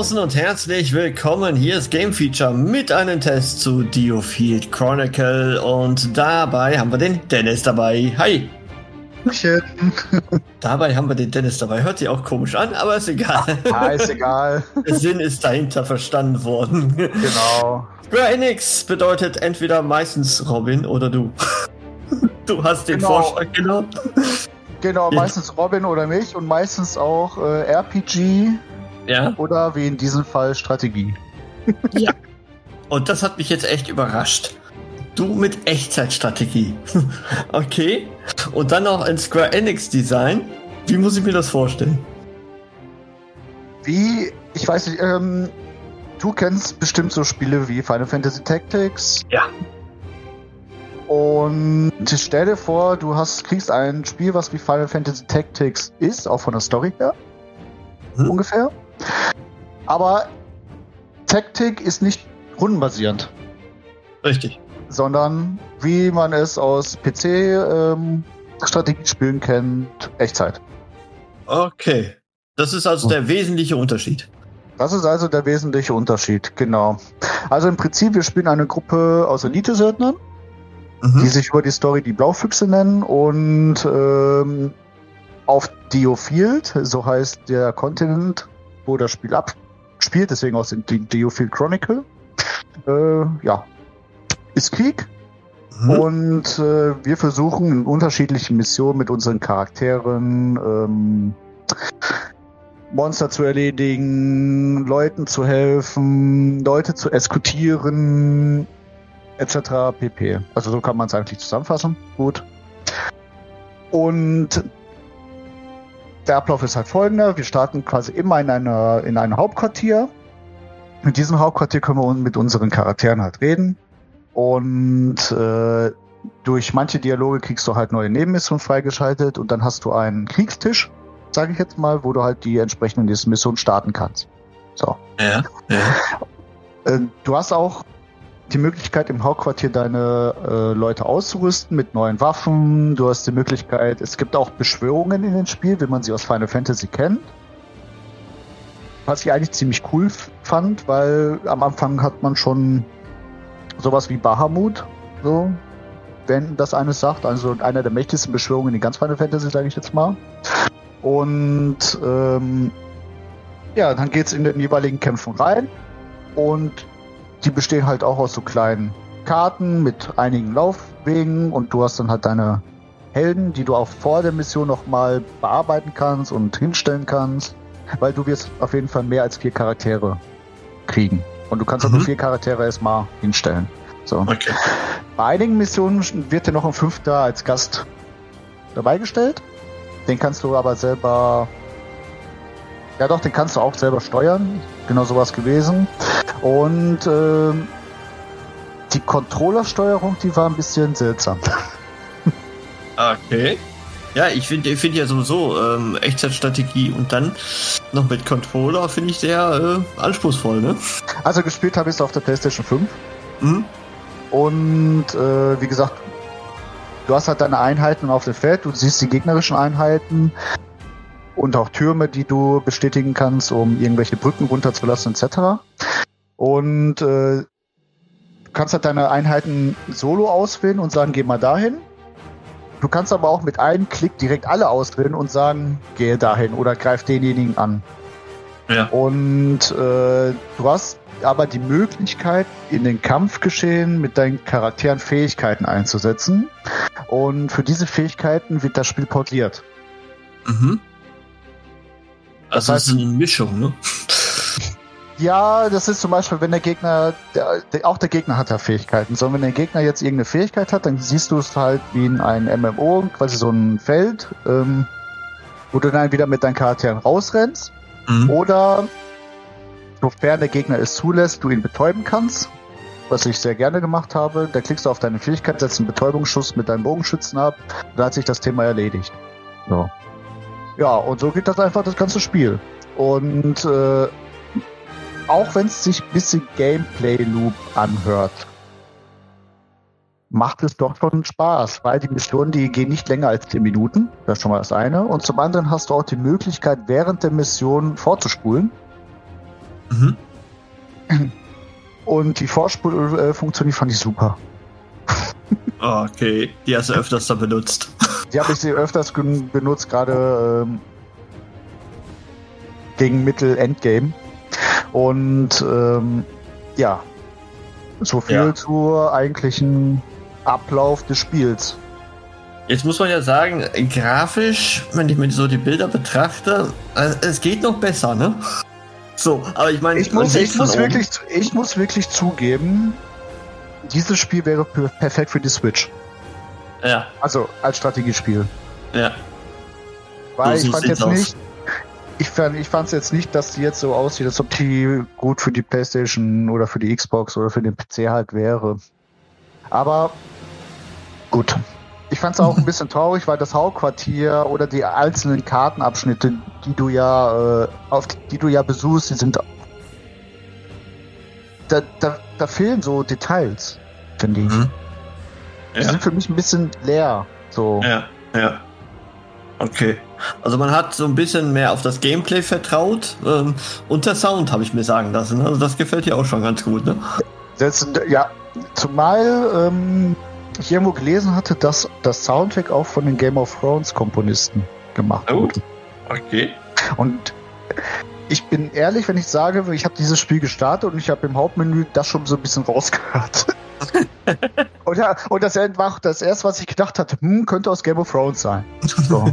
Draußen und herzlich willkommen. Hier ist Game Feature mit einem Test zu Diofield Chronicle und dabei haben wir den Dennis dabei. Hi. dabei haben wir den Dennis dabei. Hört sich auch komisch an, aber ist egal. Ja, ist egal. Der Sinn ist dahinter verstanden worden. Genau. Square Enix bedeutet entweder meistens Robin oder du. Du hast den Genau. Vorschlag genommen. Genau, meistens Robin oder mich und meistens auch äh, RPG Ja. oder wie in diesem Fall Strategie. Und das hat mich jetzt echt überrascht. Du mit Echtzeitstrategie. okay. Und dann noch ein Square Enix Design. Wie muss ich mir das vorstellen? Wie, ich weiß nicht, ähm, du kennst bestimmt so Spiele wie Final Fantasy Tactics. Ja. Und stell dir vor, du hast, kriegst ein Spiel, was wie Final Fantasy Tactics ist, auch von der Story her. Hm. Ungefähr. Aber Tactic ist nicht rundenbasierend. Richtig. sondern wie man es aus PC-Strategiespielen kennt, Echtzeit. Okay. Das ist also der wesentliche Unterschied. Das ist also der wesentliche Unterschied, genau. Also im Prinzip, wir spielen eine Gruppe aus Elite-Söldnern, die Mhm. sich über die Story die Blaufüchse nennen und ähm, auf Diofield, so heißt der Kontinent, wo das Spiel abspielt, deswegen auch sind die Diofield Chronicle. Äh, ja, ist Krieg, Mhm. Und äh, wir versuchen in unterschiedlichen Missionen mit unseren Charakteren ähm, Monster zu erledigen, Leuten zu helfen, Leute zu eskortieren, etc. pp. Also so kann man es eigentlich zusammenfassen. Gut. Und der Ablauf ist halt folgender. Wir starten quasi immer in, einer, in einem Hauptquartier. Mit diesem Hauptquartier können wir mit unseren Charakteren halt reden. Und äh, durch manche Dialoge kriegst du halt neue Nebenmissionen freigeschaltet und dann hast du einen Kriegstisch, sage ich jetzt mal, wo du halt die entsprechenden Missionen starten kannst. So. Ja. ja. Äh, du hast auch die Möglichkeit im Hauptquartier deine äh, Leute auszurüsten mit neuen Waffen. Du hast die Möglichkeit, es gibt auch Beschwörungen in dem Spiel, wie man sie aus Final Fantasy kennt. Was ich eigentlich ziemlich cool fand, weil am Anfang hat man schon sowas wie Bahamut, so, wenn das eines sagt, also einer der mächtigsten Beschwörungen in ganz Final Fantasy, sage ich jetzt mal. Und ähm, ja, dann geht's in den jeweiligen Kämpfen rein und die bestehen halt auch aus so kleinen Karten mit einigen Laufwegen und du hast dann halt deine Helden, die du auch vor der Mission nochmal bearbeiten kannst und hinstellen kannst, weil du wirst auf jeden Fall mehr als vier Charaktere kriegen. Und du kannst auch nur Mhm. vier Charaktere erstmal hinstellen. So. Okay. Bei einigen Missionen wird dir noch ein Fünfter als Gast dabei gestellt. Den kannst du aber selber. Ja doch, den kannst du auch selber steuern. Genau sowas gewesen. Und ähm, die Controllersteuerung, die war ein bisschen seltsam. Okay. Ja, ich finde ich find ja sowieso ähm, Echtzeitstrategie und dann noch mit Controller finde ich sehr äh, anspruchsvoll, ne? Also gespielt habe ich es auf der PlayStation 5. Mhm. Und äh, wie gesagt, du hast halt deine Einheiten auf dem Feld, du siehst die gegnerischen Einheiten und auch Türme, die du bestätigen kannst, um irgendwelche Brücken runterzulassen, etc. Und äh, du kannst halt deine Einheiten solo auswählen und sagen, geh mal dahin. Du kannst aber auch mit einem Klick direkt alle auswählen und sagen, gehe dahin oder greif denjenigen an. Ja. Und äh, du hast aber die Möglichkeit, in den Kampfgeschehen mit deinen Charakteren Fähigkeiten einzusetzen. Und für diese Fähigkeiten wird das Spiel portiert. Mhm. Also Das es ist eine Mischung, ne? Ja, das ist zum Beispiel, wenn der Gegner, der, der, auch der Gegner hat ja Fähigkeiten. So, wenn der Gegner jetzt irgendeine Fähigkeit hat, dann siehst du es halt wie in einem MMO, quasi so ein Feld, ähm, wo du dann wieder mit deinen Charakteren rausrennst. Mhm. Oder, sofern der Gegner es zulässt, du ihn betäuben kannst. Was ich sehr gerne gemacht habe. Da klickst du auf deine Fähigkeit, setzt einen Betäubungsschuss mit deinem Bogenschützen ab. Da hat sich das Thema erledigt. So. Ja, und so geht das einfach das ganze Spiel. Und äh, auch wenn es sich ein bisschen Gameplay-Loop anhört, macht es doch schon Spaß, weil die Missionen, die gehen nicht länger als 10 Minuten. Das ist schon mal das eine. Und zum anderen hast du auch die Möglichkeit, während der Mission vorzuspulen. Mhm. Und die Vorspulfunktion, die fand ich super. Okay, die hast du öfters da benutzt. Die habe ich sie öfters benutzt, gerade ähm, gegen Mittel-Endgame. Und ähm, ja, so viel Ja. zur eigentlichen Ablauf des Spiels. Jetzt muss man ja sagen, grafisch, wenn ich mir so die Bilder betrachte, äh, es geht noch besser, ne? So, aber ich meine, Ich muss, ich, muss wirklich, ich muss wirklich zugeben, dieses Spiel wäre per- perfekt für die Switch. Ja, Also als Strategiespiel. ja. Weil So ich fand jetzt aus. nicht, ich fand ich fand's jetzt nicht, dass die jetzt so aussieht, als ob die gut für die Playstation oder für die Xbox oder für den PC halt wäre. Aber gut. Ich fand's auch ein bisschen traurig, weil das Hauptquartier oder die einzelnen Kartenabschnitte, die du ja, äh, auf die du ja besuchst, die sind da, da, da fehlen so Details, finde ich. Mhm. Die Ja. sind für mich ein bisschen leer. So. Ja, ja. Okay. Also man hat so ein bisschen mehr auf das Gameplay vertraut ähm, und der Sound habe ich mir sagen lassen. Also das gefällt dir auch schon ganz gut, ne? Das, ja, zumal ähm, ich irgendwo gelesen hatte, dass das Soundtrack auch von den Game of Thrones Komponisten gemacht Oh. wurde. Okay. Und ich bin ehrlich, wenn ich sage, ich habe dieses Spiel gestartet und ich habe im Hauptmenü das schon so ein bisschen rausgehört. und, ja, und das war das erste, was ich gedacht hatte, hm, könnte aus Game of Thrones sein. So.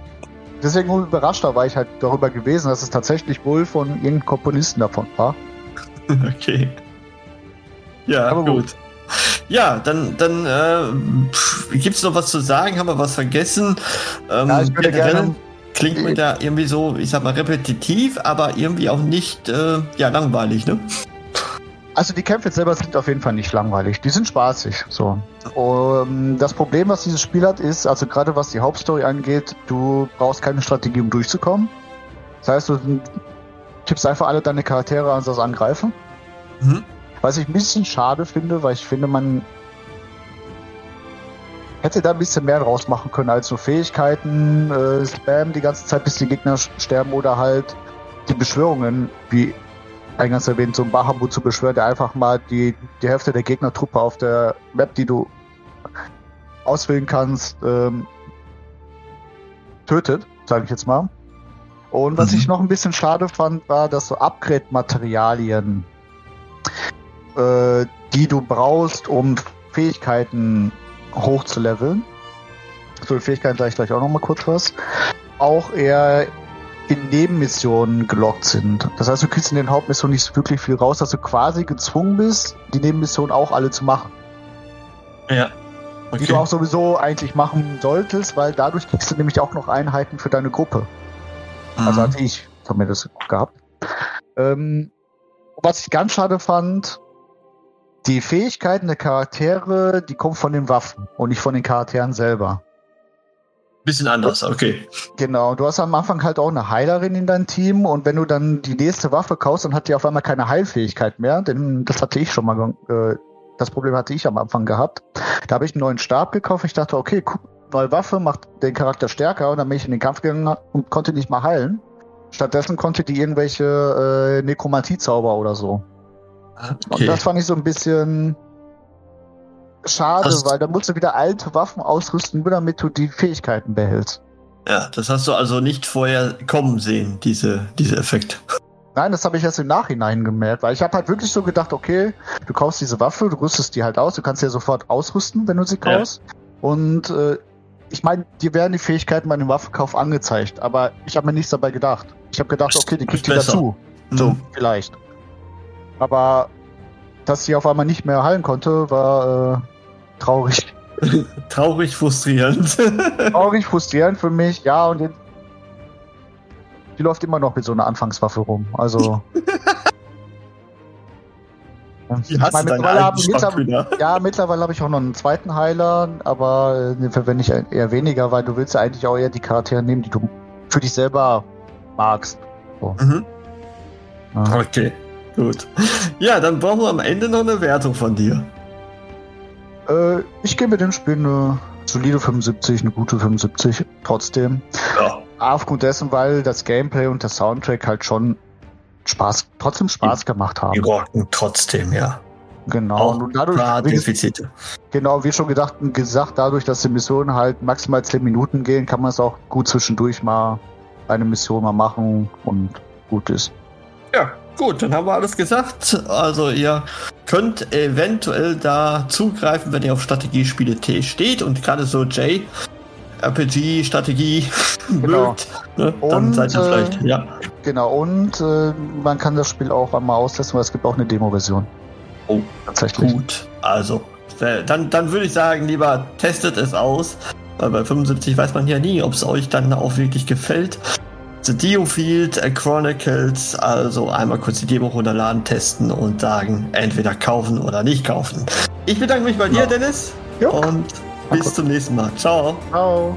Deswegen überraschter war ich halt darüber gewesen, dass es tatsächlich wohl von irgendeinem Komponisten davon war. Okay. Ja, Aber gut. gut. Ja, dann, dann äh, gibt es noch was zu sagen? Haben wir was vergessen? Ähm, Ja, ich würde gerne- Klingt mir da irgendwie so, ich sag mal, repetitiv, aber irgendwie auch nicht äh, ja, langweilig, ne? Also die Kämpfe selber sind auf jeden Fall nicht langweilig. Die sind spaßig. So. Um, das Problem, was dieses Spiel hat, ist, also gerade was die Hauptstory angeht, du brauchst keine Strategie, um durchzukommen. Das heißt, du tippst einfach alle deine Charaktere an das Angreifen. Mhm. Was ich ein bisschen schade finde, weil ich finde, man hätte da ein bisschen mehr draus machen können als so Fähigkeiten, äh, Spam die ganze Zeit, bis die Gegner sterben oder halt die Beschwörungen, wie eingangs erwähnt, so ein Bahamut zu beschwören, der einfach mal die, die Hälfte der Gegnertruppe auf der Map, die du auswählen kannst, ähm, tötet, sage ich jetzt mal. Und was Mhm. ich noch ein bisschen schade fand, war, dass so Upgrade-Materialien, äh, die du brauchst, um Fähigkeiten hochzuleveln, zu den Fähigkeiten sage ich gleich auch noch mal kurz was, auch eher in Nebenmissionen gelockt sind. Das heißt, du kriegst in den Hauptmissionen nicht wirklich viel raus, dass du quasi gezwungen bist, die Nebenmissionen auch alle zu machen. Ja. Die du auch sowieso eigentlich machen solltest, weil dadurch kriegst du nämlich auch noch Einheiten für deine Gruppe. Also Mhm. hatte ich, ich habe mir das gehabt. Ähm, was ich ganz schade fand, die Fähigkeiten der Charaktere, die kommen von den Waffen und nicht von den Charakteren selber. Bisschen anders, okay. Genau, du hast am Anfang halt auch eine Heilerin in deinem Team und wenn du dann die nächste Waffe kaufst, dann hat die auf einmal keine Heilfähigkeit mehr, denn das hatte ich schon mal, äh, das Problem hatte ich am Anfang gehabt. Da habe ich einen neuen Stab gekauft, ich dachte, okay, guck, neue Waffe macht den Charakter stärker und dann bin ich in den Kampf gegangen und konnte nicht mal heilen. Stattdessen konnte die irgendwelche äh, Nekromantie-Zauber oder so. Und okay. das fand ich so ein bisschen schade, Hast- weil da musst du wieder alte Waffen ausrüsten, nur damit du die Fähigkeiten behältst. Ja, das hast du also nicht vorher kommen sehen, diese, diese Effekt. Nein, das habe ich erst im Nachhinein gemerkt, weil ich habe halt wirklich so gedacht, okay, du kaufst diese Waffe, du rüstest die halt aus, du kannst sie ja sofort ausrüsten, wenn du sie Ja. kaufst. Und äh, ich meine, dir werden die Fähigkeiten bei dem Waffenkauf angezeigt, aber ich habe mir nichts dabei gedacht. Ich habe gedacht, okay, die kriegt die dazu. So, Mhm. vielleicht. Aber dass sie auf einmal nicht mehr heilen konnte, war äh, traurig. Traurig frustrierend. traurig frustrierend für mich, ja, und jetzt, die läuft immer noch mit so einer Anfangswaffe rum. Also. Wie hast meine, du deinen mittlerweile? Ja, mittlerweile habe ich auch noch einen zweiten Heiler, aber äh, den verwende ich eher weniger, weil du willst ja eigentlich auch eher die Charaktere nehmen, die du für dich selber magst. Mhm. Ja. Okay, gut. Ja, dann brauchen wir am Ende noch eine Wertung von dir. Äh, ich gebe dem Spiel eine solide 75, eine gute 75, trotzdem. Ja. Aufgrund dessen, weil das Gameplay und der Soundtrack halt schon Spaß, trotzdem Spaß gemacht Die haben. rocken trotzdem, ja. Genau. Auch und dadurch, wie, Defizite. genau, wie schon gedacht, gesagt, dadurch, dass die Missionen halt maximal 10 Minuten gehen, kann man es auch gut zwischendurch mal eine Mission mal machen und gut ist. Ja, gut, dann haben wir alles gesagt. Also ihr könnt eventuell da zugreifen, wenn ihr auf Strategiespiele T steht und gerade so J RPG Strategie Genau. mögt, ne? dann Und, seid ihr äh, vielleicht, ja. Genau, und äh, man kann das Spiel auch einmal austesten, weil es gibt auch eine Demo-Version. Oh, Tatsächlich. Gut, also dann, dann würde ich sagen, lieber testet es aus, weil bei 75 weiß man ja nie, ob es euch dann auch wirklich gefällt. The Diofield äh, Chronicles, also einmal kurz die Demo runterladen, testen und sagen, entweder kaufen oder nicht kaufen. Ich bedanke mich bei dir, Ja. Dennis, Ja. und bis zum nächsten Mal. Ciao. Ciao.